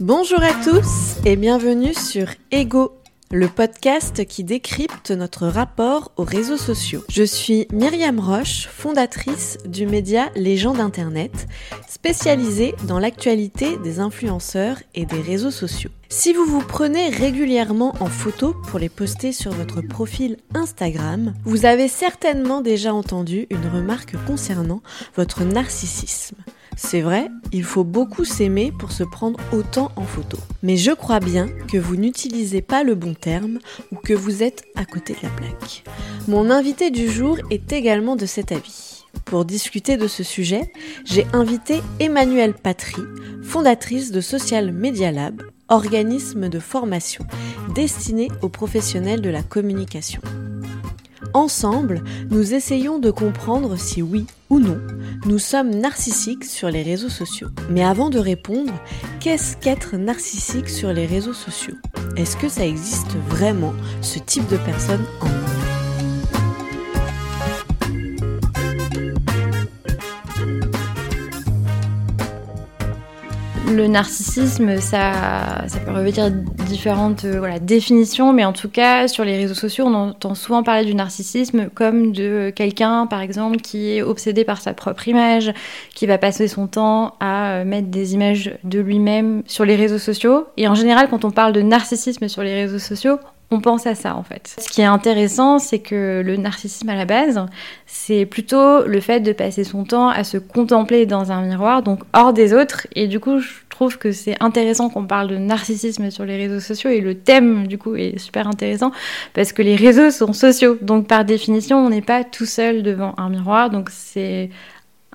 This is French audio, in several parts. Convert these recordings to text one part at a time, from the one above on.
Bonjour à tous et bienvenue sur Ego, le podcast qui décrypte notre rapport aux réseaux sociaux. Je suis Myriam Roche, fondatrice du média Les gens d'Internet, spécialisée dans l'actualité des influenceurs et des réseaux sociaux. Si vous vous prenez régulièrement en photo pour les poster sur votre profil Instagram, vous avez certainement déjà entendu une remarque concernant votre narcissisme. C'est vrai, il faut beaucoup s'aimer pour se prendre autant en photo. Mais je crois bien que vous n'utilisez pas le bon terme ou que vous êtes à côté de la plaque. Mon invité du jour est également de cet avis. Pour discuter de ce sujet, j'ai invité Emmanuelle Patry, fondatrice de Social Media Lab, organisme de formation destiné aux professionnels de la communication. Ensemble, nous essayons de comprendre si oui ou non, nous sommes narcissiques sur les réseaux sociaux. Mais avant de répondre, qu'est-ce qu'être narcissique sur les réseaux sociaux? Est-ce que ça existe vraiment, ce type de personne en Le narcissisme, ça, peut revêtir différentes euh, définitions, mais en tout cas, sur les réseaux sociaux, on entend souvent parler du narcissisme comme de quelqu'un, par exemple, qui est obsédé par sa propre image, qui va passer son temps à euh, mettre des images de lui-même sur les réseaux sociaux. Et en général, quand on parle de narcissisme sur les réseaux sociaux, on pense à ça en fait. Ce qui est intéressant, c'est que le narcissisme à la base, c'est plutôt le fait de passer son temps à se contempler dans un miroir, donc hors des autres. Et du coup, je trouve que c'est intéressant qu'on parle de narcissisme sur les réseaux sociaux et le thème du coup est super intéressant parce que les réseaux sont sociaux. Donc par définition, on n'est pas tout seul devant un miroir. Donc c'est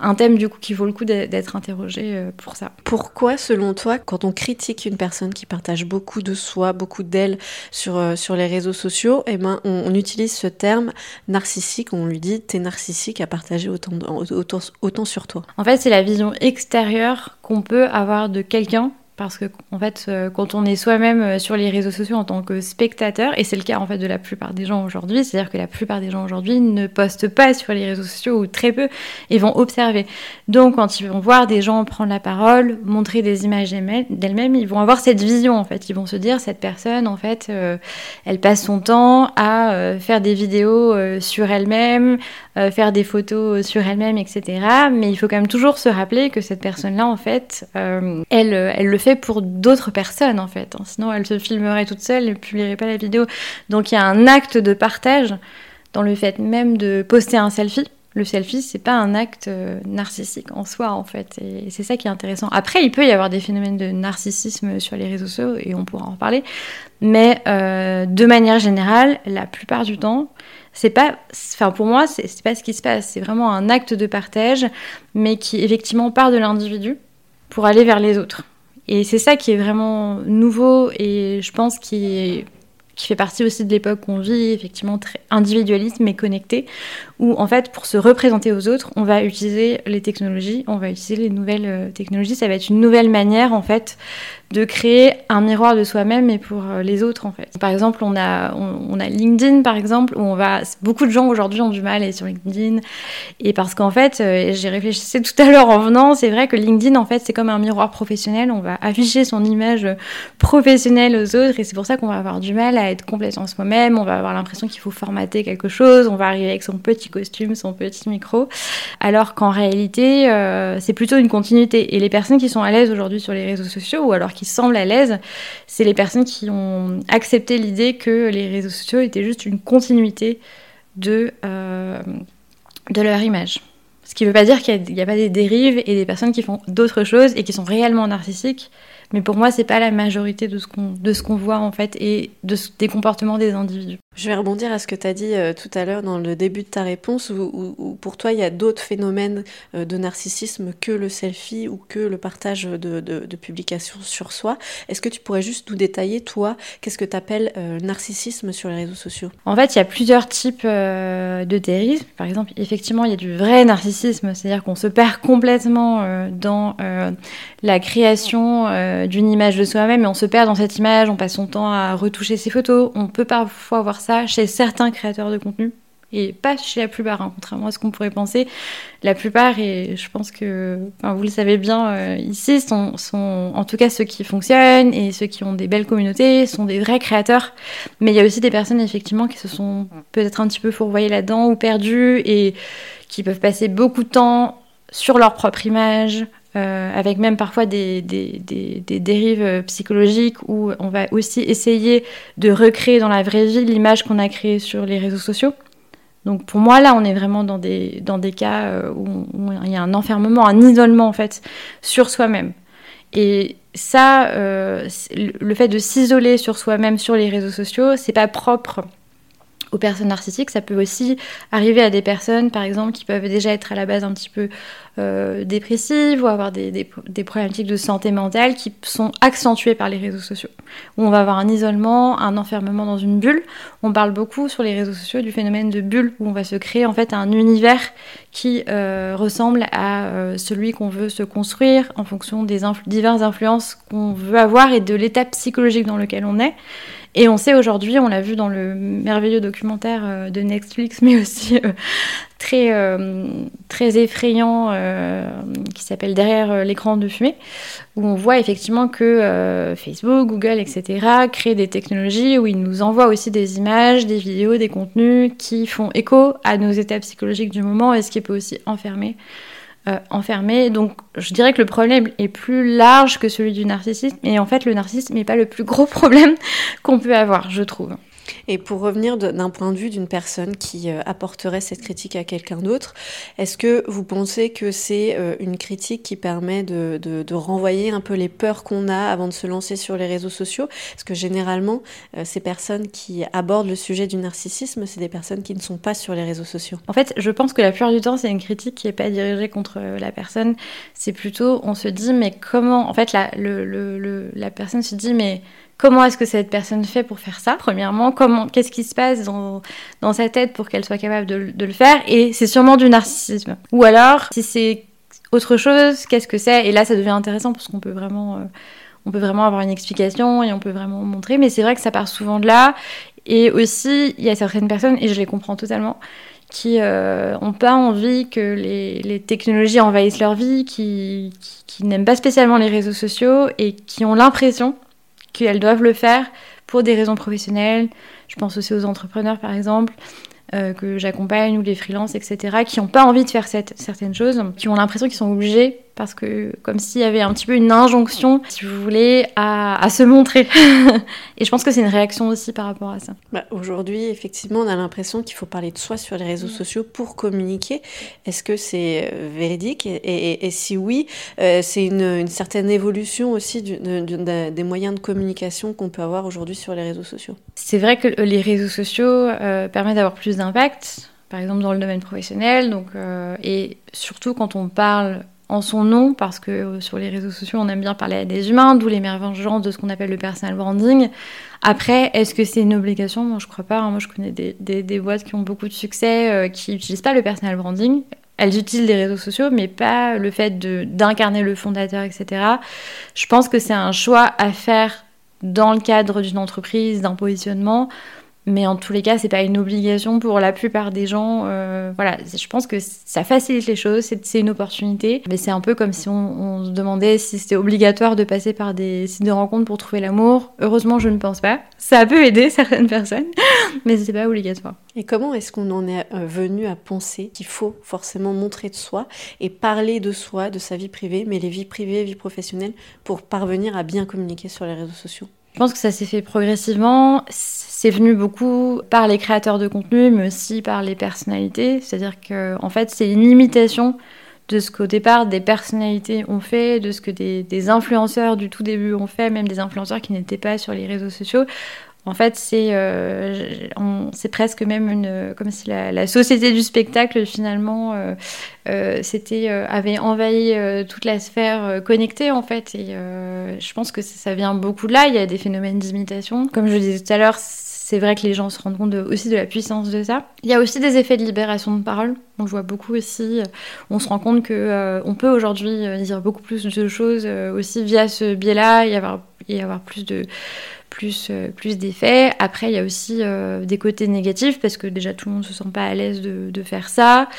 un thème du coup qui vaut le coup d'être interrogé euh, pour ça. Pourquoi, selon toi, quand on critique une personne qui partage beaucoup de soi, beaucoup d'elle sur, euh, sur les réseaux sociaux, eh ben, on, utilise ce terme narcissique, on lui dit t'es narcissique à partager autant, autant, autant sur toi En fait, c'est la vision extérieure qu'on peut avoir de quelqu'un parce que en fait euh, quand on est soi-même euh, sur les réseaux sociaux en tant que spectateur et c'est le cas en fait de la plupart des gens aujourd'hui c'est-à-dire que la plupart des gens aujourd'hui ne postent pas sur les réseaux sociaux ou très peu et vont observer. Donc quand ils vont voir des gens prendre la parole montrer des images d'elles-mêmes ils vont avoir cette vision en fait. Ils vont se dire cette personne en fait euh, elle passe son temps à faire des vidéos sur elle-même faire des photos sur elle-même etc mais il faut quand même toujours se rappeler que cette personne là en fait elle elle le fait pour d'autres personnes en fait. Hein. Sinon, elle se filmerait toute seule et ne publierait pas la vidéo. Donc il y a un acte de partage dans le fait même de poster un selfie. Le selfie, c'est pas un acte euh, narcissique en soi en fait, et c'est ça qui est intéressant. Après, il peut y avoir des phénomènes de narcissisme sur les réseaux sociaux et on pourra en parler, mais euh, de manière générale, la plupart du temps, c'est pas, enfin pour moi, c'est pas ce qui se passe. C'est vraiment un acte de partage, mais qui effectivement part de l'individu pour aller vers les autres. Et c'est ça qui est vraiment nouveau et je pense qui, fait partie aussi de l'époque qu'on vit, effectivement très individualiste mais connecté, où en fait pour se représenter aux autres, on va utiliser les technologies, on va utiliser les nouvelles euh, technologies. Ça va être une nouvelle manière en fait de créer un miroir de soi-même et pour euh, les autres en fait. Par exemple, on a, on, a LinkedIn par exemple où on va beaucoup de gens aujourd'hui ont du mal à aller sur LinkedIn. Et parce qu'en fait, euh, j'ai réfléchi tout à l'heure en venant, c'est vrai que LinkedIn en fait c'est comme un miroir professionnel, on va afficher son image professionnelle aux autres et c'est pour ça qu'on va avoir du mal à être complètement soi-même, on va avoir l'impression qu'il faut formater quelque chose, on va arriver avec son petit costume, son petit micro, alors qu'en réalité euh, c'est plutôt une continuité. Et les personnes qui sont à l'aise aujourd'hui sur les réseaux sociaux ou alors qui semblent à l'aise, c'est les personnes qui ont accepté l'idée que les réseaux sociaux étaient juste une continuité de, euh, de leur image. Ce qui ne veut pas dire qu'il n'y a, pas des dérives et des personnes qui font d'autres choses et qui sont réellement narcissiques. Mais pour moi, c'est pas la majorité de ce qu'on qu'on voit en fait et de des comportements des individus. Je vais rebondir à ce que tu as dit euh, tout à l'heure dans le début de ta réponse, où, pour toi il y a d'autres phénomènes euh, de narcissisme que le selfie ou que le partage de, de, publications sur soi. Est-ce que tu pourrais juste nous détailler, toi, qu'est-ce que tu appelles euh, narcissisme sur les réseaux sociaux? En fait, il y a plusieurs types de dérives. Par exemple, effectivement, il y a du vrai narcissisme, c'est-à-dire qu'on se perd complètement dans la création d'une image de soi-même et on se perd dans cette image, on passe son temps à retoucher ses photos, on peut parfois voir ça chez certains créateurs de contenu Et pas chez la plupart, hein, contrairement à ce qu'on pourrait penser. La plupart, et je pense que vous le savez bien euh, ici, sont, sont, en tout cas ceux qui fonctionnent et ceux qui ont des belles communautés, sont des vrais créateurs. Mais il y a aussi des personnes, effectivement, qui se sont peut-être un petit peu fourvoyées là-dedans ou perdues et qui peuvent passer beaucoup de temps sur leur propre image, euh, avec même parfois des, dérives psychologiques où on va aussi essayer de recréer dans la vraie vie l'image qu'on a créée sur les réseaux sociaux. Donc pour moi, là, on est vraiment dans des, dans des cas euh, où, il y a un enfermement, un isolement en fait sur soi-même. Et ça, euh, le fait de s'isoler sur soi-même sur les réseaux sociaux, c'est pas propre aux personnes narcissiques, ça peut aussi arriver à des personnes, par exemple, qui peuvent déjà être à la base un petit peu euh, dépressives ou avoir des, problématiques de santé mentale qui sont accentuées par les réseaux sociaux. Où on va avoir un isolement, un enfermement dans une bulle. On parle beaucoup sur les réseaux sociaux du phénomène de bulle, où on va se créer en fait un univers qui euh, ressemble à euh, celui qu'on veut se construire en fonction des diverses influences qu'on veut avoir et de l'état psychologique dans lequel on est. Et on sait aujourd'hui, on l'a vu dans le merveilleux documentaire euh, de Netflix, mais aussi euh, très, euh, très effrayant qui s'appelle Derrière l'écran de fumée, où on voit effectivement que Facebook, Google, etc. créent des technologies où ils nous envoient aussi des images, des vidéos, des contenus qui font écho à nos états psychologiques du moment et ce qui peut aussi enfermer euh, enfermé. Donc je dirais que le problème est plus large que celui du narcissisme. Et en fait, le narcissisme n'est pas le plus gros problème qu'on peut avoir, je trouve. Et pour revenir d'un point de vue d'une personne qui euh, apporterait cette critique à quelqu'un d'autre, est-ce que vous pensez que c'est euh, une critique qui permet de, de, renvoyer un peu les peurs qu'on a avant de se lancer sur les réseaux sociaux? Parce que généralement, euh, ces personnes qui abordent le sujet du narcissisme, c'est des personnes qui ne sont pas sur les réseaux sociaux. En fait, je pense que la plupart du temps, c'est une critique qui n'est pas dirigée contre la personne. C'est plutôt, on se dit, mais comment En fait, la, le, la personne se dit, mais comment est-ce que cette personne fait pour faire ça? Premièrement, comment, qu'est-ce qui se passe dans, dans sa tête pour qu'elle soit capable de, le faire? Et c'est sûrement du narcissisme. Ou alors, si c'est autre chose, qu'est-ce que c'est? Et là, ça devient intéressant parce qu'on peut vraiment, euh, on peut vraiment avoir une explication et on peut vraiment montrer. Mais c'est vrai que ça part souvent de là. Et aussi, il y a certaines personnes, et je les comprends totalement, qui n'ont euh, pas envie que les, les, technologies envahissent leur vie, qui, qui n'aiment pas spécialement les réseaux sociaux et qui ont l'impression qu'elles doivent le faire pour des raisons professionnelles. Je pense aussi aux entrepreneurs, par exemple, euh, que j'accompagne, ou les freelances, etc., qui n'ont pas envie de faire certaines choses, qui ont l'impression qu'ils sont obligés parce que comme s'il y avait un petit peu une injonction, si vous voulez, à, se montrer. et je pense que c'est une réaction aussi par rapport à ça. Bah, Aujourd'hui, effectivement, on a l'impression qu'il faut parler de soi sur les réseaux sociaux pour communiquer. Est-ce que c'est euh, véridique? Et, si oui, euh, c'est une, certaine évolution aussi des moyens de communication qu'on peut avoir aujourd'hui sur les réseaux sociaux C'est vrai que les réseaux sociaux euh, permettent d'avoir plus d'impact par exemple dans le domaine professionnel. Donc, et surtout quand on parle en son nom, parce que euh, sur les réseaux sociaux, on aime bien parler à des humains, d'où l'émergence de ce qu'on appelle le personal branding. Après, est-ce que c'est une obligation? Moi, je crois pas. Hein. Moi, je connais des, des, boîtes qui ont beaucoup de succès, euh, qui n'utilisent pas le personal branding. Elles utilisent les réseaux sociaux, mais pas le fait d'incarner le fondateur, etc. Je pense que c'est un choix à faire dans le cadre d'une entreprise, d'un positionnement. Mais en tous les cas, c'est pas une obligation pour la plupart des gens. Euh, voilà, je pense que ça facilite les choses, c'est une opportunité. Mais c'est un peu comme si on, se demandait si c'était obligatoire de passer par des sites de rencontres pour trouver l'amour. Heureusement, je ne pense pas. Ça peut aider certaines personnes, mais c'est pas obligatoire. Et comment est-ce qu'on en est euh, venu à penser qu'il faut forcément montrer de soi et parler de soi, de sa vie privée, mais les vies privées, vie professionnelle, pour parvenir à bien communiquer sur les réseaux sociaux? Je pense que ça s'est fait progressivement. C'est venu beaucoup par les créateurs de contenu, mais aussi par les personnalités. C'est-à-dire que, en fait, c'est une imitation de ce qu'au départ des personnalités ont fait, de ce que des, influenceurs du tout début ont fait, même des influenceurs qui n'étaient pas sur les réseaux sociaux. En fait, c'est euh, presque même une, comme si la, société du spectacle finalement euh, euh, avait envahi toute la sphère connectée en fait. Et je pense que ça, vient beaucoup de là. Il y a des phénomènes d'imitation. Comme je le disais tout à l'heure, c'est vrai que les gens se rendent compte aussi de la puissance de ça. Il y a aussi des effets de libération de parole. On voit beaucoup aussi. On se rend compte que on peut aujourd'hui dire beaucoup plus de choses aussi via ce biais-là, y avoir, y avoir plus de plus, plus d'effets. Après, il y a aussi des côtés négatifs parce que déjà tout le monde se sent pas à l'aise de, faire ça.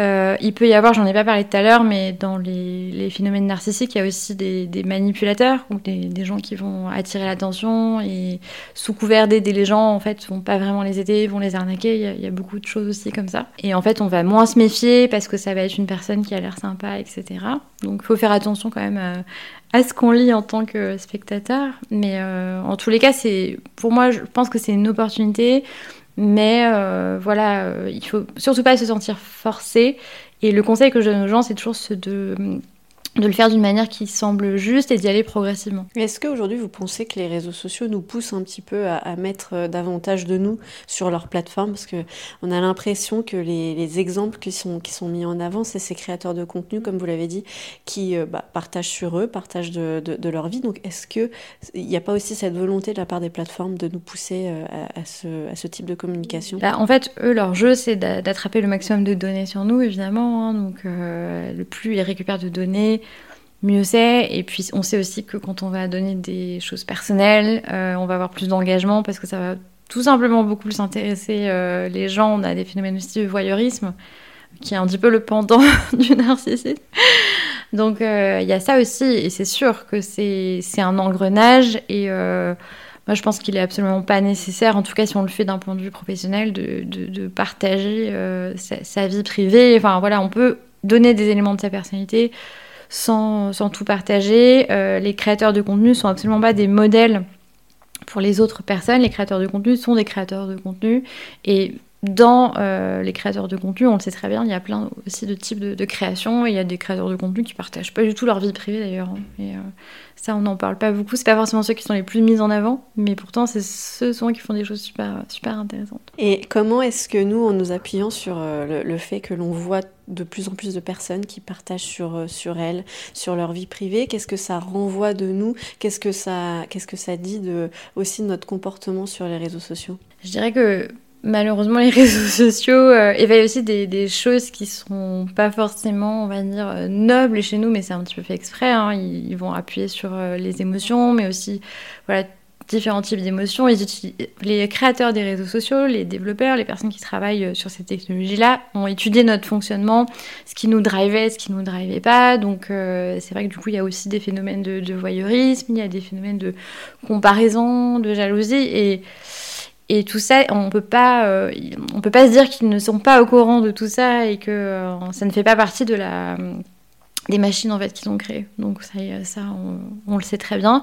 Euh, il peut y avoir, j'en ai pas parlé tout à l'heure, mais dans les, phénomènes narcissiques, il y a aussi des, manipulateurs ou des, gens qui vont attirer l'attention et sous couvert d'aider les gens, en fait, vont pas vraiment les aider, vont les arnaquer. Il y, a, beaucoup de choses aussi comme ça. Et en fait, on va moins se méfier parce que ça va être une personne qui a l'air sympa, etc. Donc, il faut faire attention quand même ce qu'on lit en tant que spectateur. Mais euh, en tous les cas, c'est pour moi, je pense que c'est une opportunité mais euh, voilà, euh, il faut surtout pas se sentir forcé. Et le conseil que je donne aux gens, c'est toujours ce de de le faire d'une manière qui semble juste et d'y aller progressivement. Est-ce qu'aujourd'hui vous pensez que les réseaux sociaux nous poussent un petit peu à, mettre euh, davantage de nous sur leur plateforme? Parce qu'on a l'impression que les, exemples qui sont, qui sont mis en avant, c'est ces créateurs de contenu, comme vous l'avez dit, qui euh, bah, partagent sur eux, partagent de, de, leur vie. Donc est-ce qu'il n'y a pas aussi cette volonté de la part des plateformes de nous pousser euh, à, ce, à ce, type de communication? Bah, En fait, eux, leur jeu, c'est d'attraper le maximum de données sur nous, évidemment. Hein. donc le plus ils récupèrent de données, mieux c'est. Et puis on sait aussi que quand on va donner des choses personnelles, euh, on va avoir plus d'engagement parce que ça va tout simplement beaucoup plus intéresser euh, les gens. On a des phénomènes aussi de voyeurisme qui est un petit peu le pendant du narcissisme. Donc euh, il y a ça aussi et c'est sûr que c'est un engrenage et moi, je pense qu'il est absolument pas nécessaire, en tout cas si on le fait d'un point de vue professionnel, de, partager sa, vie privée. Enfin voilà, on peut donner des éléments de sa personnalité, sans, tout partager. Euh, les créateurs de contenu sont absolument pas des modèles pour les autres personnes. Les créateurs de contenu sont des créateurs de contenu et dans euh, les créateurs de contenu, on le sait très bien, il y a plein aussi de types de, création. il y a des créateurs de contenu qui partagent pas du tout leur vie privée d'ailleurs. Hein. Et euh, ça, on n'en parle pas beaucoup. C'est pas forcément ceux qui sont les plus mis en avant, mais pourtant, c'est ceux souvent qui font des choses super, super intéressantes. Et comment est-ce que nous, en nous appuyant sur euh, le, fait que l'on voit de plus en plus de personnes qui partagent sur, sur elles, sur leur vie privée, qu'est-ce que ça renvoie de nous? Qu'est-ce que ça, qu'est-ce que ça dit de, aussi de notre comportement sur les réseaux sociaux? Je dirais que malheureusement, les réseaux sociaux euh, éveillent aussi des, choses qui sont pas forcément, on va dire, euh, nobles chez nous, mais c'est un petit peu fait exprès. Hein. Ils, vont appuyer sur euh, les émotions, mais aussi, voilà, différents types d'émotions. Les créateurs des réseaux sociaux, les développeurs, les personnes qui travaillent sur ces technologies-là ont étudié notre fonctionnement, ce qui nous drivait, ce qui nous drivait pas. Donc c'est vrai que du coup il y a aussi des phénomènes de, de, voyeurisme, il y a des phénomènes de comparaison, de jalousie et et tout ça, on peut euh, peut pas se dire qu'ils ne sont pas au courant de tout ça et que euh, ça ne fait pas partie des machines en fait qu'ils ont créées. Donc ça, ça on, le sait très bien.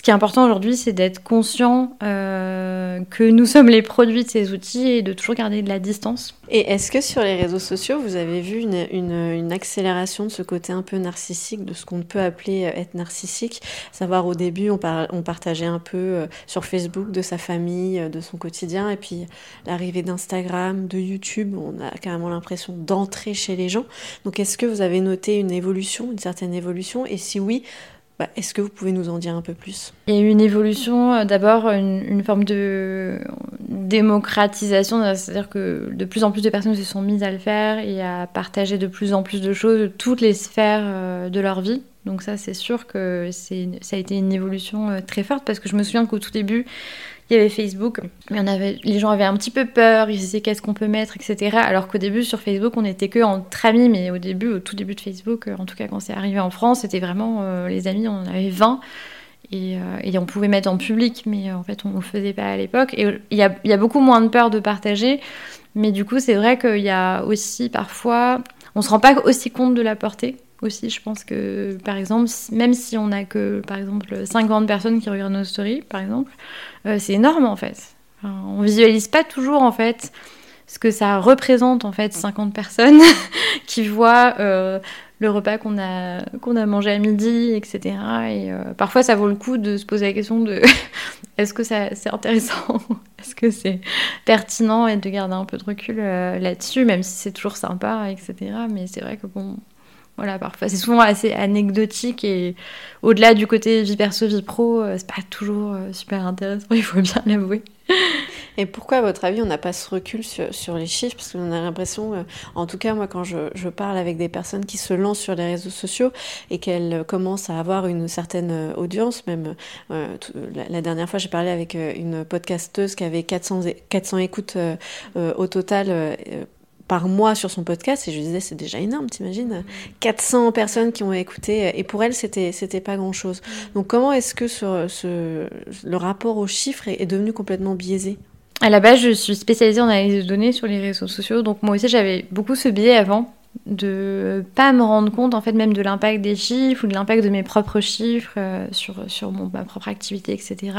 Ce qui est important aujourd'hui, c'est d'être conscient euh, que nous sommes les produits de ces outils et de toujours garder de la distance. Et est-ce que sur les réseaux sociaux, vous avez vu une, accélération de ce côté un peu narcissique, de ce qu'on peut appeler euh, être narcissique? Savoir au début, on, on partageait un peu euh, sur Facebook de sa famille, de son quotidien, et puis l'arrivée d'Instagram, de YouTube, on a carrément l'impression d'entrer chez les gens. Donc est-ce que vous avez noté une évolution, une certaine évolution? Et si oui, bah, est-ce que vous pouvez nous en dire un peu plus? Il y a eu une évolution, euh, d'abord une, forme de démocratisation, c'est-à-dire que de plus en plus de personnes se sont mises à le faire et à partager de plus en plus de choses, toutes les sphères euh, de leur vie. Donc ça, c'est sûr que ça a été une évolution euh, très forte parce que je me souviens qu'au tout début, il y avait Facebook, mais on avait, les gens avaient un petit peu peur, ils disaient qu'est-ce qu'on peut mettre, etc. Alors qu'au début, sur Facebook, on n'était que entre amis, mais au début, au tout début de Facebook, euh, en tout cas quand c'est arrivé en France, c'était vraiment euh, les amis, on en avait 20. Et, euh, et, on pouvait mettre en public, mais en fait on ne le faisait pas à l'époque. Et il y a, y a, beaucoup moins de peur de partager, mais du coup c'est vrai qu'il y a aussi parfois, on se rend pas aussi compte de la portée aussi. Je pense que, par exemple, même si on a que, par exemple, 50 personnes qui regardent nos stories, par exemple, euh, c'est énorme en fait. on visualise pas toujours en fait ce que ça représente en fait 50 personnes qui voient euh, le repas qu'on a, qu'on a mangé à midi, etc. Et euh, parfois ça vaut le coup de se poser la question de est-ce que c'est intéressant, est-ce que c'est pertinent et de garder un peu de recul là-dessus, même si c'est toujours sympa, etc. Mais c'est vrai que bon, voilà, parfois c'est souvent assez anecdotique et au-delà du côté vie perso, vie pro, euh, c'est pas toujours euh, super intéressant, il faut bien l'avouer. Et pourquoi, à votre avis, on n'a pas ce recul sur, les chiffres? Parce qu'on a l'impression, euh, en tout cas, moi, quand je, parle avec des personnes qui se lancent sur les réseaux sociaux et qu'elles commencent à avoir une certaine audience, même la, dernière fois, j'ai parlé avec une podcasteuse qui avait 400, 400 écoutes au total par mois sur son podcast et je disais c'est déjà énorme t'imagines 400 personnes qui ont écouté et pour elle c'était c'était pas grand chose donc comment est-ce que ce, ce, le rapport aux chiffres est, devenu complètement biaisé? À la base, je suis spécialisée en analyse de données sur les réseaux sociaux, donc moi aussi j'avais beaucoup ce biais avant de pas me rendre compte en fait même de l'impact des chiffres ou de l'impact de mes propres chiffres euh, sur, sur mon, ma propre activité, etc.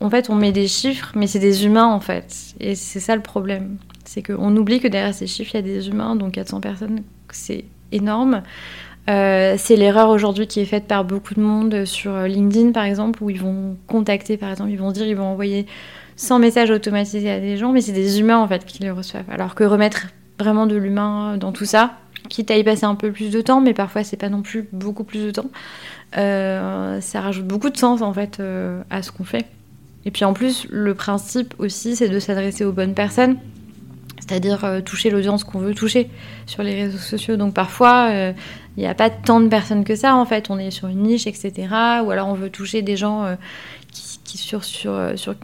En fait, on met des chiffres, mais c'est des humains en fait, et c'est ça le problème. C'est qu'on oublie que derrière ces chiffres, il y a des humains, donc 400 personnes, c'est énorme. Euh, c'est l'erreur aujourd'hui qui est faite par beaucoup de monde sur LinkedIn, par exemple, où ils vont contacter, par exemple, ils vont dire, ils vont envoyer 100 messages automatisés à des gens, mais c'est des humains, en fait, qui les reçoivent. Alors que remettre vraiment de l'humain dans tout ça, quitte à y passer un peu plus de temps, mais parfois c'est pas non plus beaucoup plus de temps, euh, ça rajoute beaucoup de sens, en fait, euh, à ce qu'on fait. Et puis en plus, le principe aussi, c'est de s'adresser aux bonnes personnes c'est-à-dire euh, toucher l'audience qu'on veut toucher sur les réseaux sociaux. Donc parfois, euh, il n'y a pas tant de personnes que ça, en fait. On est sur une niche, etc. Ou alors on veut toucher des gens euh, qui, qui sur,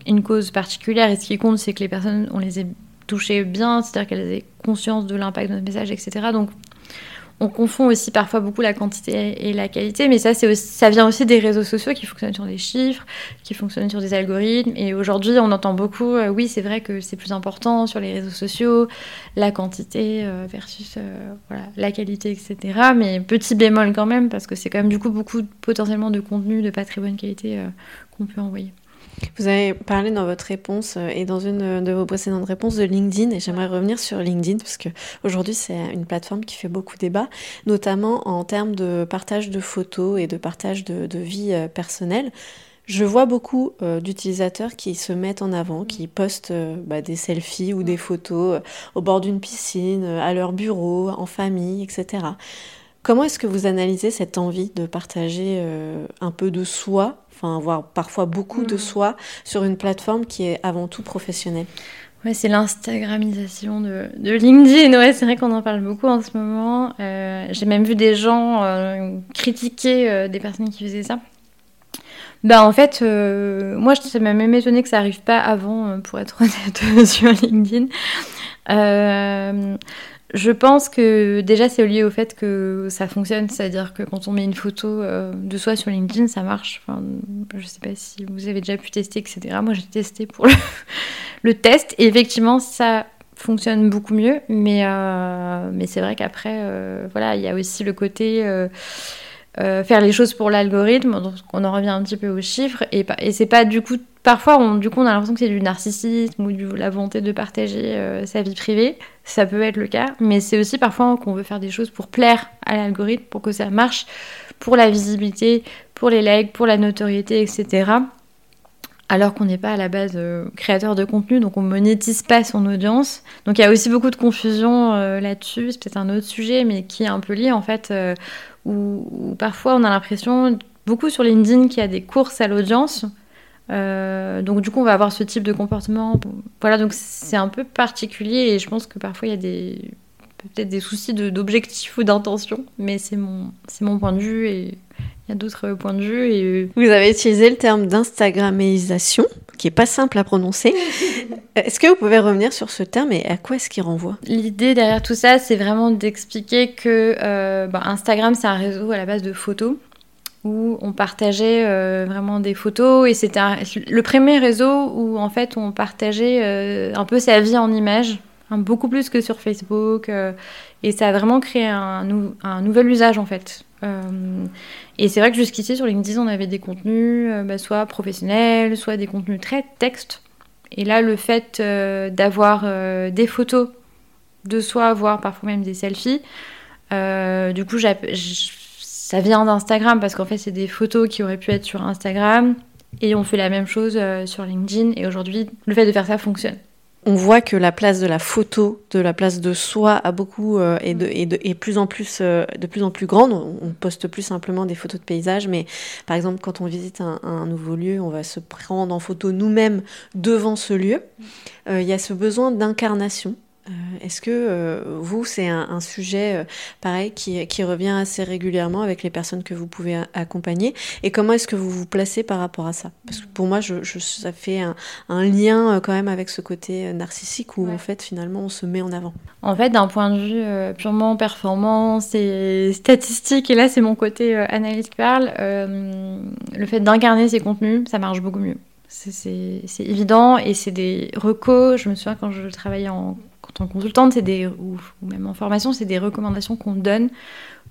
une cause particulière. Et ce qui compte, c'est que les personnes, on les ait touchées bien, c'est-à-dire qu'elles aient conscience de l'impact de notre message, etc. Donc on confond aussi parfois beaucoup la quantité et la qualité, mais ça, ça vient aussi des réseaux sociaux qui fonctionnent sur des chiffres, qui fonctionnent sur des algorithmes. Et aujourd'hui, on entend beaucoup, euh, oui, c'est vrai que c'est plus important sur les réseaux sociaux, la quantité euh, versus euh, la qualité, etc. Mais petit bémol quand même, parce que c'est quand même du coup beaucoup potentiellement de contenu de pas très bonne qualité qu'on peut envoyer. Vous avez parlé dans votre réponse euh, et dans une de vos précédentes réponses de LinkedIn et j'aimerais revenir sur LinkedIn parce que aujourd'hui c'est une plateforme qui fait beaucoup débat, notamment en termes de partage de photos et de partage de, vie euh, personnelle. Je vois beaucoup euh, d'utilisateurs qui se mettent en avant, qui postent bah, des selfies ou des photos au bord d'une piscine, à leur bureau, en famille, etc. Comment est-ce que vous analysez cette envie de partager un peu de soi enfin, voire parfois beaucoup de mm. soi sur une plateforme qui est avant tout professionnelle. Ouais, c'est l'Instagramisation de, de, LinkedIn. Ouais, c'est vrai qu'on en parle beaucoup en ce moment. Euh, j'ai même vu des gens euh, critiquer euh, des personnes qui faisaient ça. Bah en fait, moi je suis même étonnée que ça arrive pas avant, pour être honnête, sur LinkedIn. Je pense que déjà c'est lié au fait que ça fonctionne, c'est-à-dire que quand on met une photo euh, de soi sur LinkedIn, ça marche. Enfin, je sais pas si vous avez déjà pu tester, etc. Moi j'ai testé pour le, test et effectivement ça fonctionne beaucoup mieux, mais, euh, mais c'est vrai qu'après, euh, voilà, il y a aussi le côté faire les choses pour l'algorithme, donc on en revient un petit peu aux chiffres, et, c'est pas du coup parfois, on, du coup, on a l'impression que c'est du narcissisme ou de la volonté de partager sa vie privée. Ça peut être le cas, mais c'est aussi parfois qu'on veut faire des choses pour plaire à l'algorithme, pour que ça marche, pour la visibilité, pour les likes, pour la notoriété, etc. Alors qu'on n'est pas à la base euh, créateur de contenu, donc on monétise pas son audience. Donc il y a aussi beaucoup de confusion euh, là-dessus, c'est peut-être un autre sujet, mais qui est un peu lié en fait, euh, où, parfois on a l'impression, beaucoup sur LinkedIn, qu'il y a des courses à l'audience. Euh, donc du coup, on va avoir ce type de comportement. Voilà, donc c'est un peu particulier et je pense que parfois il y a des peut-être des soucis d'objectifs ou d'intention, mais c'est mon point de vue et il y a d'autres points de vue. Et... Vous avez utilisé le terme d'instagraméisation, qui est pas simple à prononcer. est-ce que vous pouvez revenir sur ce terme et à quoi est-ce qu'il renvoie? L'idée derrière tout ça, c'est vraiment d'expliquer que euh, bah, Instagram, c'est un réseau à la base de photos où on partageait euh, vraiment des photos et c'était le premier réseau où en fait on partageait euh, un peu sa vie en images, hein, beaucoup plus que sur Facebook et ça a vraiment créé un, nouvel usage en fait. et c'est vrai que jusqu'ici sur LinkedIn on avait des contenus bah, soit professionnels, soit des contenus très texte. Et là le fait d'avoir des photos de soi, voire parfois même des selfies, du coup ça vient d'Instagram parce qu'en fait, c'est des photos qui auraient pu être sur Instagram et on fait la même chose euh, sur LinkedIn. Et aujourd'hui, le fait de faire ça fonctionne. On voit que la place de la photo, de la place de soi a beaucoup euh, et, de, et, de, et plus en plus, euh, de plus en plus grande. On, poste plus simplement des photos de paysages, mais par exemple quand on visite un, un nouveau lieu, on va se prendre en photo nous-mêmes devant ce lieu. Euh, il y a ce besoin d'incarnation est-ce que euh, vous, c'est un, sujet euh, pareil qui, revient assez régulièrement avec les personnes que vous pouvez accompagner? Et comment est-ce que vous vous placez par rapport à ça? Parce que pour moi, je, ça fait un, lien quand même avec ce côté narcissique où en fait finalement on se met en avant. En fait, d'un point de vue purement performance et statistique, et là c'est mon côté analyse qui parle, le fait d'incarner ces contenus, ça marche beaucoup mieux. C'est évident et c'est des recos. Je me souviens quand je travaillais en tant que consultante, c'est des, ou, même en formation, c'est des recommandations qu'on donne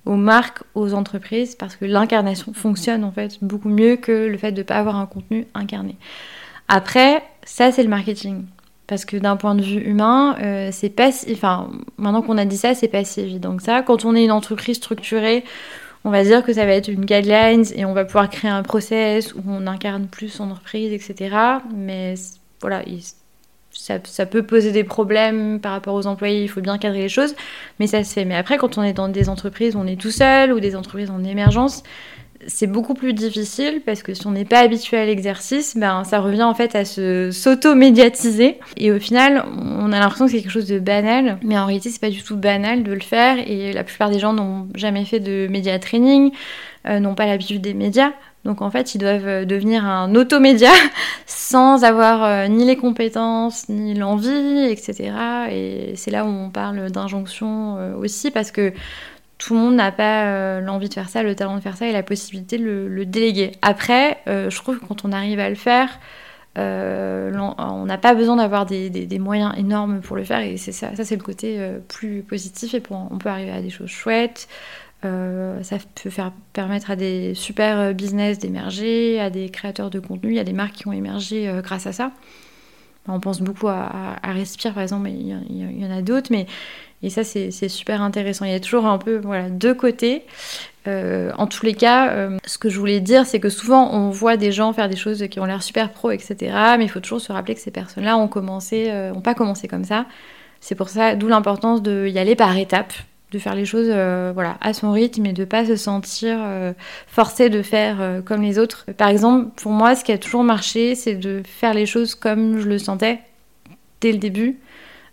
aux marques, aux entreprises, parce que l'incarnation fonctionne en fait beaucoup mieux que le fait de ne pas avoir un contenu incarné. Après, ça c'est le marketing. Parce que d'un point de vue humain, euh, c'est pas si, enfin, maintenant qu'on a dit ça, c'est pas si évident que ça. Quand on est une entreprise structurée, on va dire que ça va être une guidelines et on va pouvoir créer un process où on incarne plus son entreprise, etc. Mais voilà, ça, peut poser des problèmes par rapport aux employés, il faut bien cadrer les choses, mais ça se fait. Mais après, quand on est dans des entreprises où on est tout seul ou des entreprises en émergence, c'est beaucoup plus difficile parce que si on n'est pas habitué à l'exercice, ben, ça revient en fait à se s'auto-médiatiser. Et au final, on a l'impression que c'est quelque chose de banal, mais en réalité, c'est pas du tout banal de le faire. Et la plupart des gens n'ont jamais fait de média training, n'ont pas l'habitude des médias. Donc en fait, ils doivent euh, devenir un automédia sans avoir euh, ni les compétences, ni l'envie, etc. Et c'est là où on parle d'injonction euh, aussi, parce que tout le monde n'a pas l'envie de faire ça, le talent de faire ça et la possibilité de le, déléguer. Après, je trouve que quand on arrive à le faire, on n'a pas besoin d'avoir des, moyens énormes pour le faire et ça c'est le côté plus positif et on peut arriver à des choses chouettes. Euh, ça peut faire, permettre à des super euh, business d'émerger, à des créateurs de contenu. Il y a des marques qui ont émergé euh, grâce à ça. On pense beaucoup à, Respire, par exemple, mais il y, en a d'autres. Mais, et ça, c'est super intéressant. Il y a toujours un peu voilà, deux côtés. en tous les cas, ce que je voulais dire, c'est que souvent, on voit des gens faire des choses qui ont l'air super pro, etc. Mais il faut toujours se rappeler que ces personnes-là ont commencé, pas commencé comme ça. C'est pour ça, d'où l'importance d'y aller par étapes de faire les choses euh, voilà, à son rythme et de pas se sentir euh, forcé de faire euh, comme les autres. Par exemple, pour moi, ce qui a toujours marché, c'est de faire les choses comme je le sentais dès le début.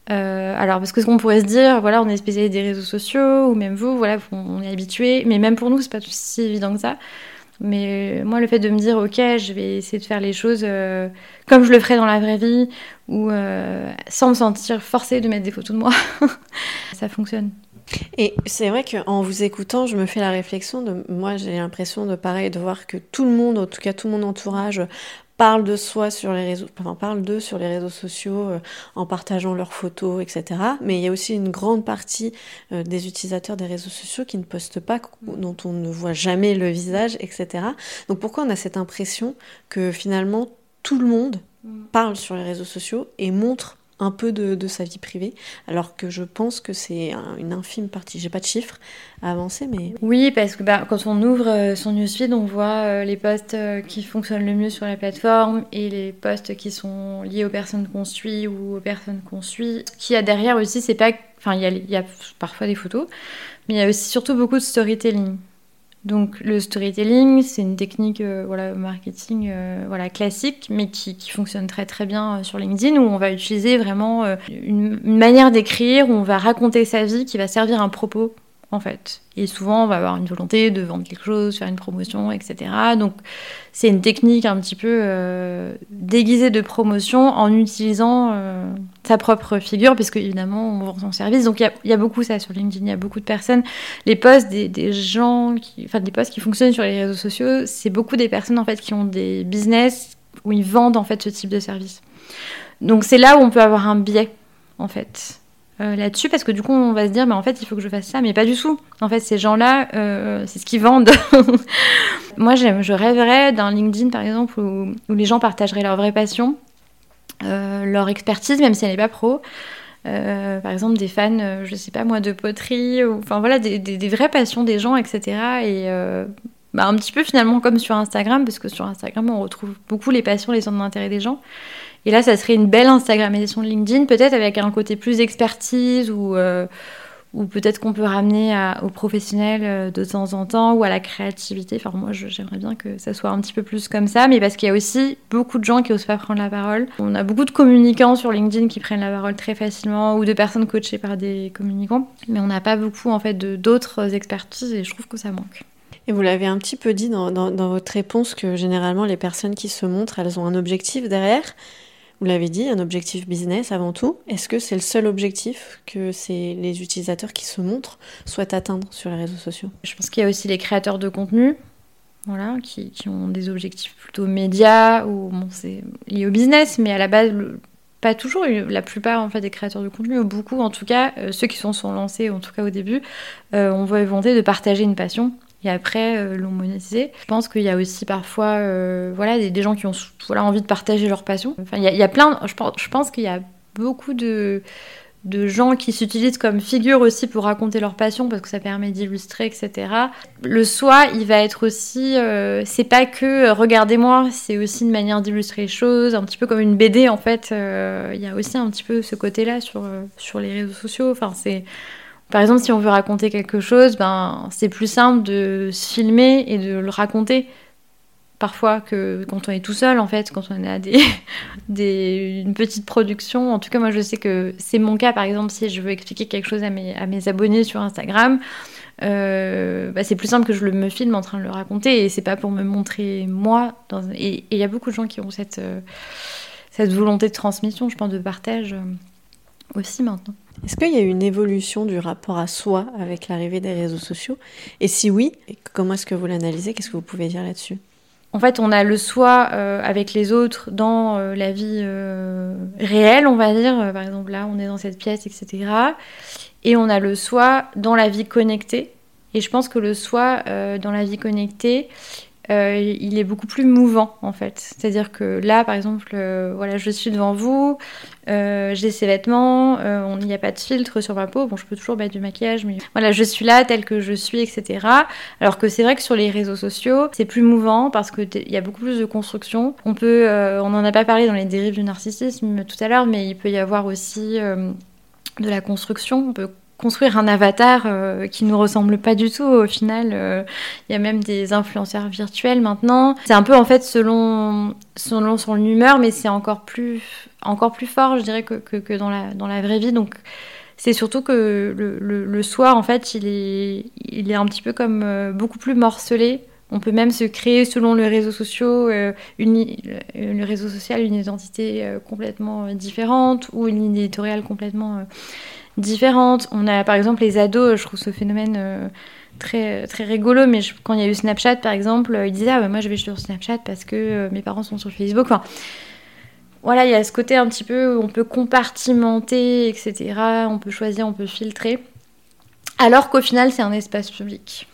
alors, parce que ce qu'on pourrait se dire, voilà, on est spécialiste des réseaux sociaux, ou même vous, voilà, on est habitué, mais même pour nous, c'est pas si évident que ça. Mais moi, le fait de me dire, ok, je vais essayer de faire les choses comme je le ferais dans la vraie vie, ou sans me sentir forcée de mettre des photos de moi, ça fonctionne. Et c'est vrai qu'en vous écoutant, je me fais la réflexion de moi, j'ai l'impression de pareil, de voir que tout le monde, en tout cas tout mon entourage, parle de soi sur les réseaux, enfin, parle d'eux sur les réseaux sociaux euh, en partageant leurs photos, etc. Mais il y a aussi une grande partie euh, des utilisateurs des réseaux sociaux qui ne postent pas, dont on ne voit jamais le visage, etc. Donc pourquoi on a cette impression que finalement tout le monde mm. parle sur les réseaux sociaux et montre un peu de, sa vie privée, alors que je pense que c'est une infime partie. J'ai pas de chiffres à avancer, mais... Oui, parce que bah, quand on ouvre euh, son newsfeed, on voit euh, les posts euh, qui fonctionnent le mieux sur la plateforme et les posts qui sont liés aux personnes qu'on suit ou aux personnes qu'on suit. Ce qu'il y a derrière aussi, c'est pas... Enfin, il y a parfois des photos, mais il y a aussi surtout beaucoup de storytelling. Donc le storytelling, c'est une technique euh, voilà, marketing euh, voilà, classique, mais qui, fonctionne très très bien euh, sur LinkedIn, où on va utiliser vraiment une, une, manière d'écrire, où on va raconter sa vie qui va servir un propos en fait. Et souvent, on va avoir une volonté de vendre quelque chose, faire une promotion, etc. Donc, c'est une technique un petit peu euh, déguisée de promotion en utilisant euh, sa propre figure, parce qu'évidemment, on vend son service. Donc, il y, a beaucoup ça sur LinkedIn. Il y a beaucoup de personnes. Les posts des, gens, qui, enfin, des posts qui fonctionnent sur les réseaux sociaux, c'est beaucoup des personnes en fait qui ont des business où ils vendent en fait ce type de service. Donc, c'est là où on peut avoir un biais en fait. Euh, là-dessus parce que du coup on va se dire mais en fait il faut que je fasse ça mais pas du tout. En fait ces gens-là euh, c'est ce qu'ils vendent. Moi je rêverais d'un LinkedIn par exemple où, les gens partageraient leur vraie passion euh, leur expertise même si elle n'est pas pro. Par exemple des fans je sais pas moi de poterie enfin voilà des, des, vraies passions des gens etc et bah, un petit peu finalement comme sur Instagram parce que sur Instagram on retrouve beaucoup les passions les centres d'intérêt des gens Et là, ça serait une belle Instagramisation de LinkedIn, peut-être avec un côté plus expertise ou, euh, peut-être qu'on peut ramener aux professionnels euh, de temps en temps ou à la créativité. Enfin, moi, j'aimerais bien que ça soit un petit peu plus comme ça, mais parce qu'il y a aussi beaucoup de gens qui osent pas prendre la parole. On a beaucoup de communicants sur LinkedIn qui prennent la parole très facilement ou de personnes coachées par des communicants, mais on n'a pas beaucoup en fait d'autres expertises et je trouve que ça manque. Et vous l'avez un petit peu dit dans, dans, votre réponse que généralement les personnes qui se montrent, elles ont un objectif derrière. Vous l'avez dit, un objectif business avant tout. Est-ce que c'est le seul objectif que les utilisateurs qui se montrent souhaitent atteindre sur les réseaux sociaux? Je pense qu'il y a aussi les créateurs de contenu. Voilà, qui, ont des objectifs plutôt médias ou bon, lié au business, mais à la base, pas toujours, la plupart en fait des créateurs de contenu, ou beaucoup en tout cas, euh, ceux qui sont, sont lancés, en tout cas au début, euh, ont volonté de partager une passion après euh, l'ont monétisé. Je pense qu'il y a aussi parfois euh, voilà, des, gens qui ont voilà, envie de partager leur passion. Enfin, il y a, plein, je pense, qu'il y a beaucoup de, de gens qui s'utilisent comme figure aussi pour raconter leur passion parce que ça permet d'illustrer, etc. Le soi, il va être aussi, euh, c'est pas que euh, regardez-moi, c'est aussi une manière d'illustrer les choses, un petit peu comme une BD en fait. Il y a aussi un petit peu ce côté-là sur, sur les réseaux sociaux. Enfin, c'est par exemple, si on veut raconter quelque chose, ben, c'est plus simple de se filmer et de le raconter parfois que quand on est tout seul en fait, quand on a des, des, une petite production. En tout cas, moi je sais que c'est mon cas par exemple si je veux expliquer quelque chose à mes, abonnés sur Instagram. Euh, bah, c'est plus simple que je le me filme en train de le raconter et c'est pas pour me montrer moi. Et il y a beaucoup de gens qui ont cette, euh, cette volonté de transmission, je pense, de partage aussi maintenant. Est-ce qu'il y a eu une évolution du rapport à soi avec l'arrivée des réseaux sociaux? Et si oui, comment est-ce que vous l'analysez? Qu'est-ce que vous pouvez dire là-dessus? En fait, on a le soi euh, avec les autres dans euh, la vie euh, réelle, on va dire. Par exemple, là, on est dans cette pièce, etc. Et on a le soi dans la vie connectée. Et je pense que le soi dans la vie connectée, euh, il est beaucoup plus mouvant en fait. C'est-à-dire que là, par exemple, euh, voilà, je suis devant vous, euh, j'ai ces vêtements, il n'y a pas de filtre sur ma peau. Bon, je peux toujours mettre du maquillage, mais voilà, je suis là telle que je suis, etc. Alors que c'est vrai que sur les réseaux sociaux, c'est plus mouvant parce que il y a beaucoup plus de construction. On peut, on n'en a pas parlé dans les dérives du narcissisme tout à l'heure, mais il peut y avoir aussi de la construction. Construire un avatar euh, qui nous ressemble pas du tout au final. Il euh, y a même des influenceurs virtuels maintenant. C'est un peu en fait selon, selon son humeur, mais c'est encore plus, encore plus fort, je dirais, que, que, dans, la, dans la vraie vie. Donc c'est surtout que le, le, soir, en fait, il est, il est un petit peu comme euh, beaucoup plus morcelé. On peut même se créer selon les réseaux sociaux, euh, une, le réseau social, une identité complètement différente ou une éditoriale complètement différentes. On a par exemple les ados, je trouve ce phénomène euh, très, très rigolo, mais quand il y a eu Snapchat par exemple, euh, ils disaient Ah, bah, moi je vais sur Snapchat parce que euh, mes parents sont sur Facebook. Enfin, voilà, il y a ce côté un petit peu où on peut compartimenter, etc. On peut choisir, on peut filtrer. Alors qu'au final, c'est un espace public.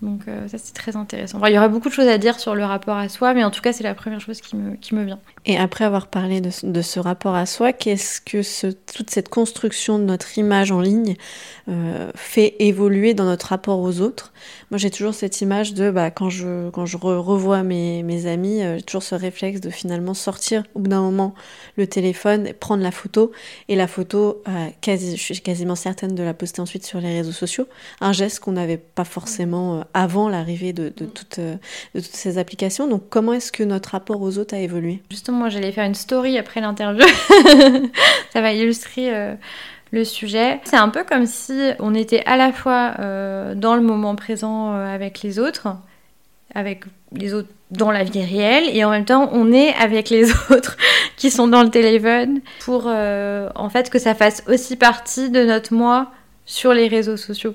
Donc ça c'est très intéressant. Enfin, il y aurait beaucoup de choses à dire sur le rapport à soi, mais en tout cas c'est la première chose qui me, qui me vient. Et après avoir parlé de, de ce rapport à soi, qu'est-ce que ce, toute cette construction de notre image en ligne euh, fait évoluer dans notre rapport aux autres? Moi j'ai toujours cette image de bah, quand je, quand je re revois mes, mes amis, euh, j'ai toujours ce réflexe de finalement sortir au bout d'un moment le téléphone, prendre la photo, et la photo, euh, quasi, je suis quasiment certaine de la poster ensuite sur les réseaux sociaux. Un geste qu'on n'avait pas forcément avant l'arrivée de, de, toute, de, toutes ces applications. Donc comment est-ce que notre rapport aux autres a évolué? Justement, moi j'allais faire une story après l'interview. Ça va illustrer euh, le sujet. C'est un peu comme si on était à la fois euh, dans le moment présent euh, avec les autres, avec les autres dans la vie réelle, et en même temps on est avec les autres qui sont dans le téléphone pour en fait que ça fasse aussi partie de notre moi sur les réseaux sociaux.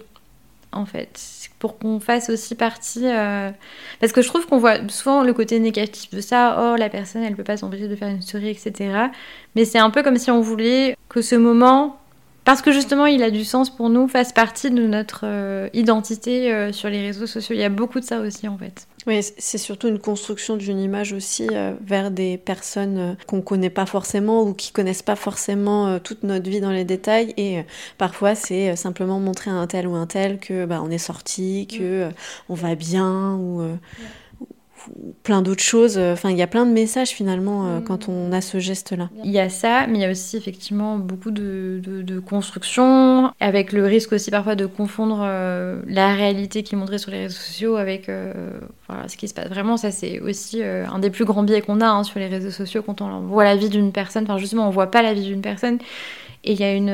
En fait, pour qu'on fasse aussi partie. Euh... Parce que je trouve qu'on voit souvent le côté négatif de ça. Oh, la personne, elle peut pas s'empêcher de faire une story, etc. Mais c'est un peu comme si on voulait que ce moment, parce que justement il a du sens pour nous, fasse partie de notre euh, identité euh, sur les réseaux sociaux. Il y a beaucoup de ça aussi en fait. Oui, c'est surtout une construction d'une image aussi euh, vers des personnes qu'on connaît pas forcément ou qui connaissent pas forcément toute notre vie dans les détails. Et parfois, c'est simplement montrer à un tel ou un tel que bah, on est sorti, que on va bien ou plein d'autres choses. Enfin, il y a plein de messages finalement euh, quand on a ce geste-là. Il y a ça, mais il y a aussi effectivement beaucoup de, de, construction, avec le risque aussi parfois de confondre euh, la réalité qui est montrée sur les réseaux sociaux avec euh, voilà, ce qui se passe vraiment. Ça, c'est aussi un des plus grands biais qu'on a hein, sur les réseaux sociaux quand on voit la vie d'une personne. Enfin, justement, on voit pas la vie d'une personne. Et il y, a une,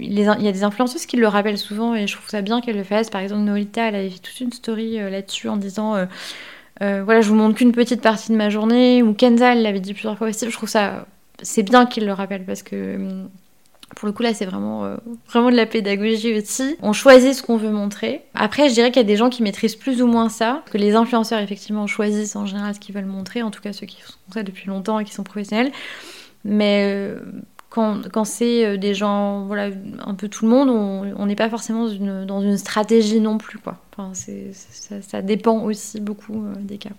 il y a des influenceuses qui le rappellent souvent et je trouve ça bien qu'elles le fassent. Par exemple, Nolita, elle avait fait toute une story là-dessus en disant euh, voilà, je vous montre qu'une petite partie de ma journée. Ou Kenza, l'avait dit plusieurs fois aussi. Je trouve ça, c'est bien qu'il le rappelle parce que hum, pour le coup là, c'est vraiment, euh, vraiment de la pédagogie aussi. On choisit ce qu'on veut montrer. Après, je dirais qu'il y a des gens qui maîtrisent plus ou moins ça, que les influenceurs effectivement choisissent en général ce qu'ils veulent montrer, en tout cas ceux qui font ça depuis longtemps et qui sont professionnels. Mais euh, quand, c'est des gens, voilà, un peu tout le monde, on n'est pas forcément dans une stratégie non plus, quoi. Enfin, ça, ça, dépend aussi beaucoup euh, des cas.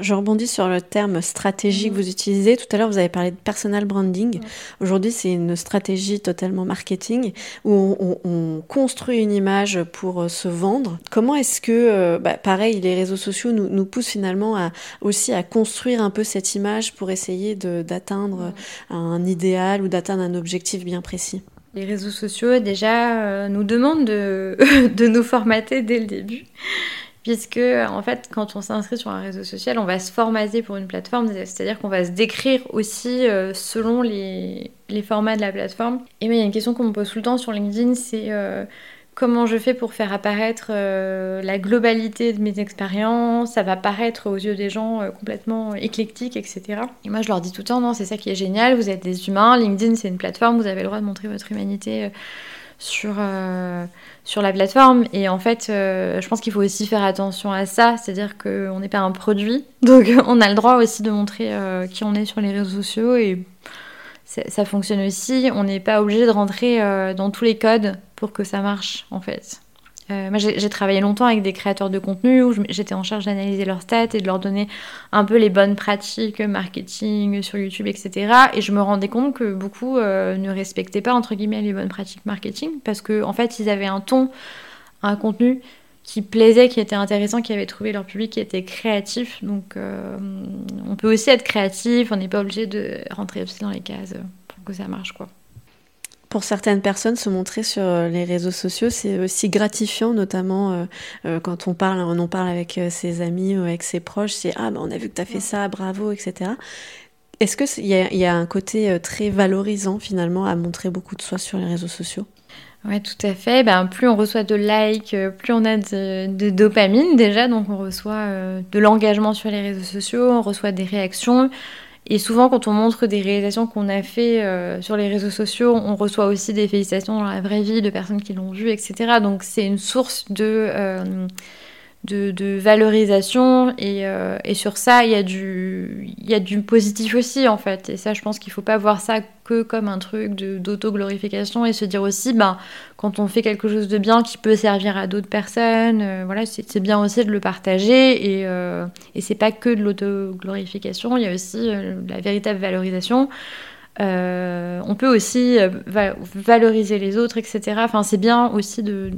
Je rebondis sur le terme stratégie que mhm. vous utilisez. Tout à l'heure, vous avez parlé de personal branding. Aujourd'hui, c'est une stratégie totalement marketing où on, construit une image pour euh, se vendre. Comment est-ce que, euh, bah, pareil, les réseaux sociaux nous, nous, poussent finalement à, aussi à construire un peu cette image pour essayer d'atteindre un idéal ou d'atteindre un objectif bien précis? Les réseaux sociaux, déjà, euh, nous demandent de, de, nous formater dès le début. Puisque, en fait, quand on s'inscrit sur un réseau social, on va se formater pour une plateforme, c'est-à-dire qu'on va se décrire aussi euh, selon les, les, formats de la plateforme. Et moi, il y a une question qu'on me pose tout le temps sur LinkedIn, c'est euh, comment je fais pour faire apparaître euh, la globalité de mes expériences, ça va paraître aux yeux des gens complètement éclectique, etc. Et moi je leur dis tout le temps, non, c'est ça qui est génial, vous êtes des humains, LinkedIn c'est une plateforme, vous avez le droit de montrer votre humanité sur, sur la plateforme. Et en fait, je pense qu'il faut aussi faire attention à ça, c'est-à-dire qu'on n'est pas un produit, donc on a le droit aussi de montrer qui on est sur les réseaux sociaux et ça fonctionne aussi. On n'est pas obligé de rentrer dans tous les codes pour que ça marche en fait. Euh, moi, j'ai travaillé longtemps avec des créateurs de contenu où j'étais en charge d'analyser leurs stats et de leur donner un peu les bonnes pratiques marketing sur YouTube, etc. Et je me rendais compte que beaucoup euh, ne respectaient pas, entre guillemets, les bonnes pratiques marketing parce qu'en en fait, ils avaient un ton, un contenu qui plaisait, qui était intéressant, qui avait trouvé leur public, qui était créatif. Donc, euh, on peut aussi être créatif, on n'est pas obligé de rentrer aussi dans les cases pour que ça marche, quoi. Pour certaines personnes, se montrer sur euh, les réseaux sociaux, c'est aussi gratifiant, notamment euh, euh, quand on parle, on en parle avec ses amis ou avec ses proches, c'est ah ben on a vu que tu as fait ça, bravo, etc. Est-ce qu'il y, y, a un côté très valorisant finalement à montrer beaucoup de soi sur les réseaux sociaux? Oui, tout à fait. Ben, plus on reçoit de likes, plus on a de, de dopamine déjà, donc on reçoit de l'engagement sur les réseaux sociaux, on reçoit des réactions. Et souvent, quand on montre des réalisations qu'on a fait euh, sur les réseaux sociaux, on reçoit aussi des félicitations dans la vraie vie de personnes qui l'ont vu, etc. Donc, c'est une source de, euh, de, valorisation euh, et, sur ça il y a du y a du positif aussi en fait et ça je pense qu'il faut pas voir ça que comme un truc d'auto-glorification et se dire aussi ben quand on fait quelque chose de bien qui peut servir à d'autres personnes euh, voilà c'est bien aussi de le partager et, euh, et c'est pas que de l'auto-glorification il y a aussi la véritable valorisation on peut aussi valoriser les autres, etc. Enfin, c'est bien aussi de,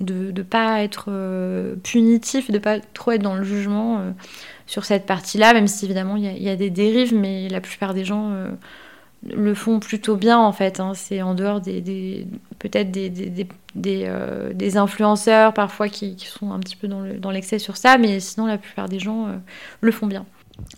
de ne pas être euh, punitif, de pas trop être dans le jugement euh, sur cette partie-là, même si évidemment il y, a des dérives, mais la plupart des gens euh, le font plutôt bien en fait. Hein. C'est en dehors des, peut-être des, des, influenceurs parfois qui, sont un petit peu dans l'excès sur ça, mais sinon la plupart des gens le font bien.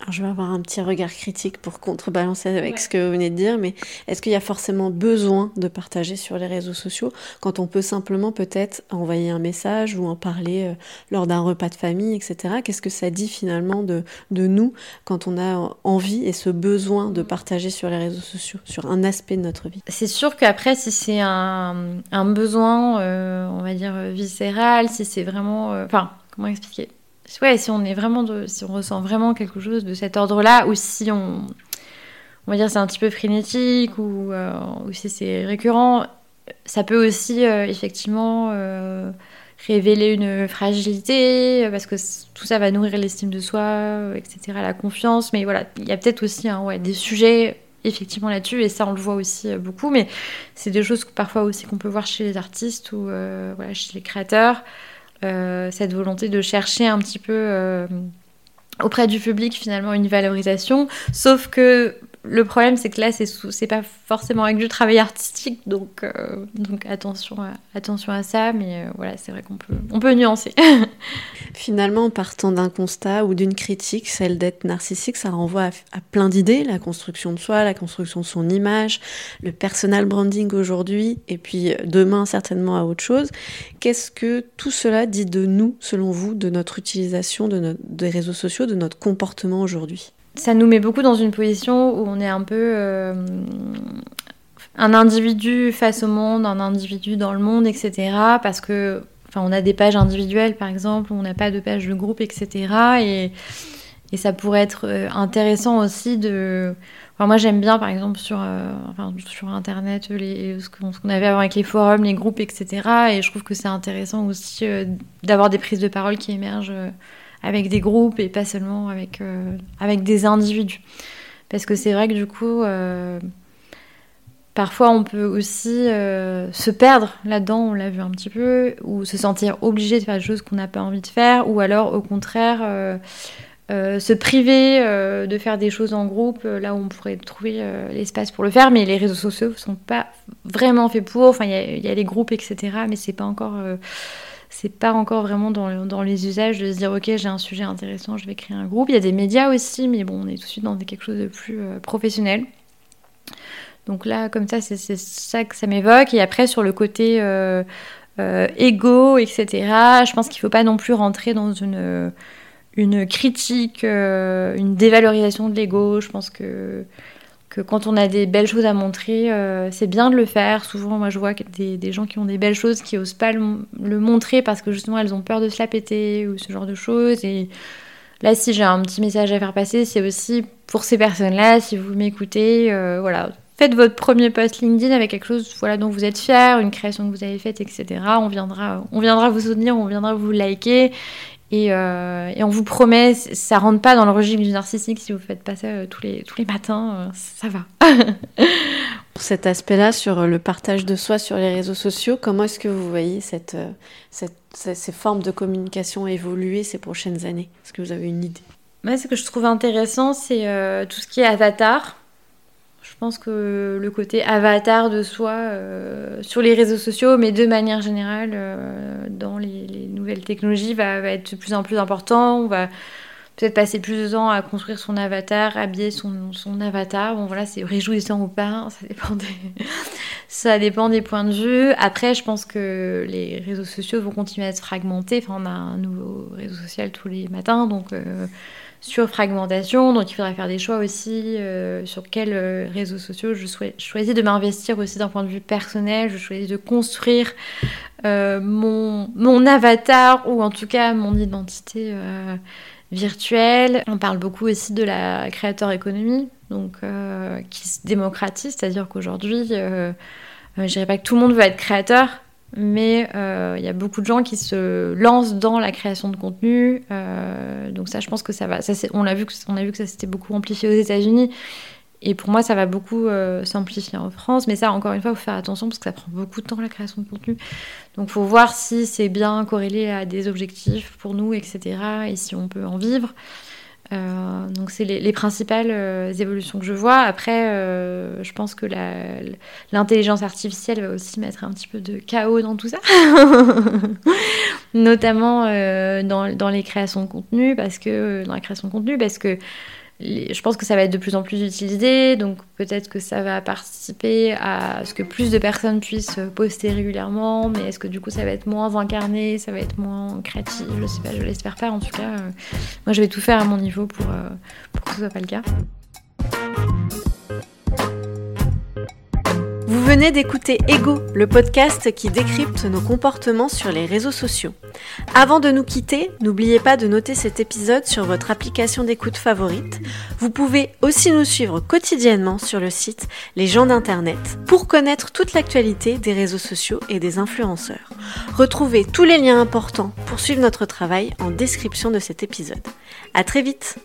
Alors, je vais avoir un petit regard critique pour contrebalancer avec ce que vous venez de dire, mais est-ce qu'il y a forcément besoin de partager sur les réseaux sociaux quand on peut simplement peut-être envoyer un message ou en parler euh, lors d'un repas de famille, etc. Qu'est-ce que ça dit finalement de, de, nous quand on a envie et ce besoin de partager sur les réseaux sociaux, sur un aspect de notre vie? C'est sûr qu'après, si c'est un, un, besoin, euh, on va dire, viscéral, si c'est vraiment... Euh, enfin, comment expliquer? Ouais, si on est vraiment si on ressent vraiment quelque chose de cet ordre-là, ou si on, on va dire c'est un petit peu frénétique ou, euh, ou si c'est récurrent, ça peut aussi euh, effectivement euh, révéler une fragilité parce que tout ça va nourrir l'estime de soi, etc., la confiance. Mais voilà, il y a peut-être aussi ouais, des sujets effectivement là-dessus et ça on le voit aussi beaucoup. Mais c'est des choses que, parfois aussi qu'on peut voir chez les artistes ou voilà, chez les créateurs. Euh, cette volonté de chercher un petit peu euh, auprès du public finalement une valorisation, sauf que le problème, c'est que là, c'est pas forcément avec du travail artistique, donc, euh, attention, à, ça, mais euh, voilà, c'est vrai qu'on peut, on peut nuancer. Finalement, en partant d'un constat ou d'une critique, celle d'être narcissique, ça renvoie à, plein d'idées, la construction de soi, la construction de son image, le personal branding aujourd'hui, et puis euh, demain certainement à autre chose. Qu'est-ce que tout cela dit de nous, selon vous, de notre utilisation des réseaux sociaux, de notre comportement aujourd'hui? Ça nous met beaucoup dans une position où on est un peu euh, un individu face au monde, un individu dans le monde, etc. Parce que, enfin, on a des pages individuelles, par exemple, on n'a pas de page de groupe, etc. Et, ça pourrait être euh, intéressant aussi de. Enfin, moi, j'aime bien, par exemple, sur, euh, enfin, sur Internet, les, ce qu'on avait avant avec les forums, les groupes, etc. Et je trouve que c'est intéressant aussi d'avoir des prises de parole qui émergent avec des groupes et pas seulement avec, euh, avec des individus. Parce que c'est vrai que du coup, euh, parfois on peut aussi euh, se perdre là-dedans, on l'a vu un petit peu, ou se sentir obligé de faire des choses qu'on n'a pas envie de faire, ou alors au contraire se priver de faire des choses en groupe, là où on pourrait trouver l'espace pour le faire, mais les réseaux sociaux ne sont pas vraiment faits pour. Enfin, il y, y, a les groupes, etc., mais c'est pas encore c'est pas encore vraiment dans, dans, les usages de se dire ok j'ai un sujet intéressant, je vais créer un groupe. Il y a des médias aussi, mais bon on est tout de suite dans quelque chose de plus euh, professionnel. Donc là comme ça c'est ça que ça m'évoque. Et après sur le côté euh, euh égo etc. Je pense qu'il faut pas non plus rentrer dans une une critique, euh, une dévalorisation de l'ego. Je pense que quand on a des belles choses à montrer, euh, c'est bien de le faire. Souvent, moi, je vois des, gens qui ont des belles choses qui osent pas le, montrer parce que justement, elles ont peur de se la péter ou ce genre de choses. Et là, si j'ai un petit message à faire passer, c'est aussi pour ces personnes-là, si vous m'écoutez, euh, voilà. Faites votre premier post LinkedIn avec quelque chose voilà, dont vous êtes fier, une création que vous avez faite, etc. On viendra, on viendra vous soutenir, on viendra vous liker. Euh, et, on vous promet, ça rentre pas dans le régime du narcissique si vous faites pas ça euh, tous, les, tous les matins, euh, ça va. Pour cet aspect-là, sur le partage de soi sur les réseaux sociaux, comment est-ce que vous voyez cette, ces formes de communication évoluer ces prochaines années? Est-ce que vous avez une idée? Moi, ce que je trouve intéressant, c'est tout ce qui est avatar. Je pense que le côté avatar de soi euh, sur les réseaux sociaux, mais de manière générale euh, dans les, nouvelles technologies, va, être de plus en plus important. On va peut-être passer plus de temps à construire son avatar, habiller son, avatar. Bon voilà, c'est réjouissant ou pas, ça dépend, des... ça dépend des points de vue. Après, je pense que les réseaux sociaux vont continuer à se fragmenter. Enfin, on a un nouveau réseau social tous les matins, donc... Euh, sur fragmentation, donc il faudra faire des choix aussi euh, sur quels euh, réseaux sociaux je choisis de m'investir aussi d'un point de vue personnel, je choisis de construire euh, mon, mon, avatar ou en tout cas mon identité virtuelle. On parle beaucoup aussi de la créateur économie, donc qui se démocratise, c'est-à-dire qu'aujourd'hui, je dirais pas que tout le monde veut être créateur, mais euh, il y a beaucoup de gens qui se lancent dans la création de contenu. Euh, donc ça, je pense que ça va. Ça, on a vu que on a vu que ça s'était beaucoup amplifié aux États-Unis. Et pour moi, ça va beaucoup euh, s'amplifier en France. Mais ça, encore une fois, il faut faire attention parce que ça prend beaucoup de temps la création de contenu. Donc, il faut voir si c'est bien corrélé à des objectifs pour nous, etc. Et si on peut en vivre. Euh, donc c'est les, principales euh, évolutions que je vois. Après, euh, je pense que l'intelligence artificielle va aussi mettre un petit peu de chaos dans tout ça, notamment dans, dans, les créations de contenu, parce que dans la création de contenu, parce que je pense que ça va être de plus en plus utilisé, donc peut-être que ça va participer à ce que plus de personnes puissent poster régulièrement, mais est-ce que du coup ça va être moins incarné, ça va être moins créatif, je sais pas, je l'espère pas en tout cas. Euh, moi je vais tout faire à mon niveau pour, euh, pour que ce soit pas le cas. Venez d'écouter Ego, le podcast qui décrypte nos comportements sur les réseaux sociaux. Avant de nous quitter, n'oubliez pas de noter cet épisode sur votre application d'écoute favorite. Vous pouvez aussi nous suivre quotidiennement sur le site Les gens d'Internet pour connaître toute l'actualité des réseaux sociaux et des influenceurs. Retrouvez tous les liens importants pour suivre notre travail en description de cet épisode. À très vite!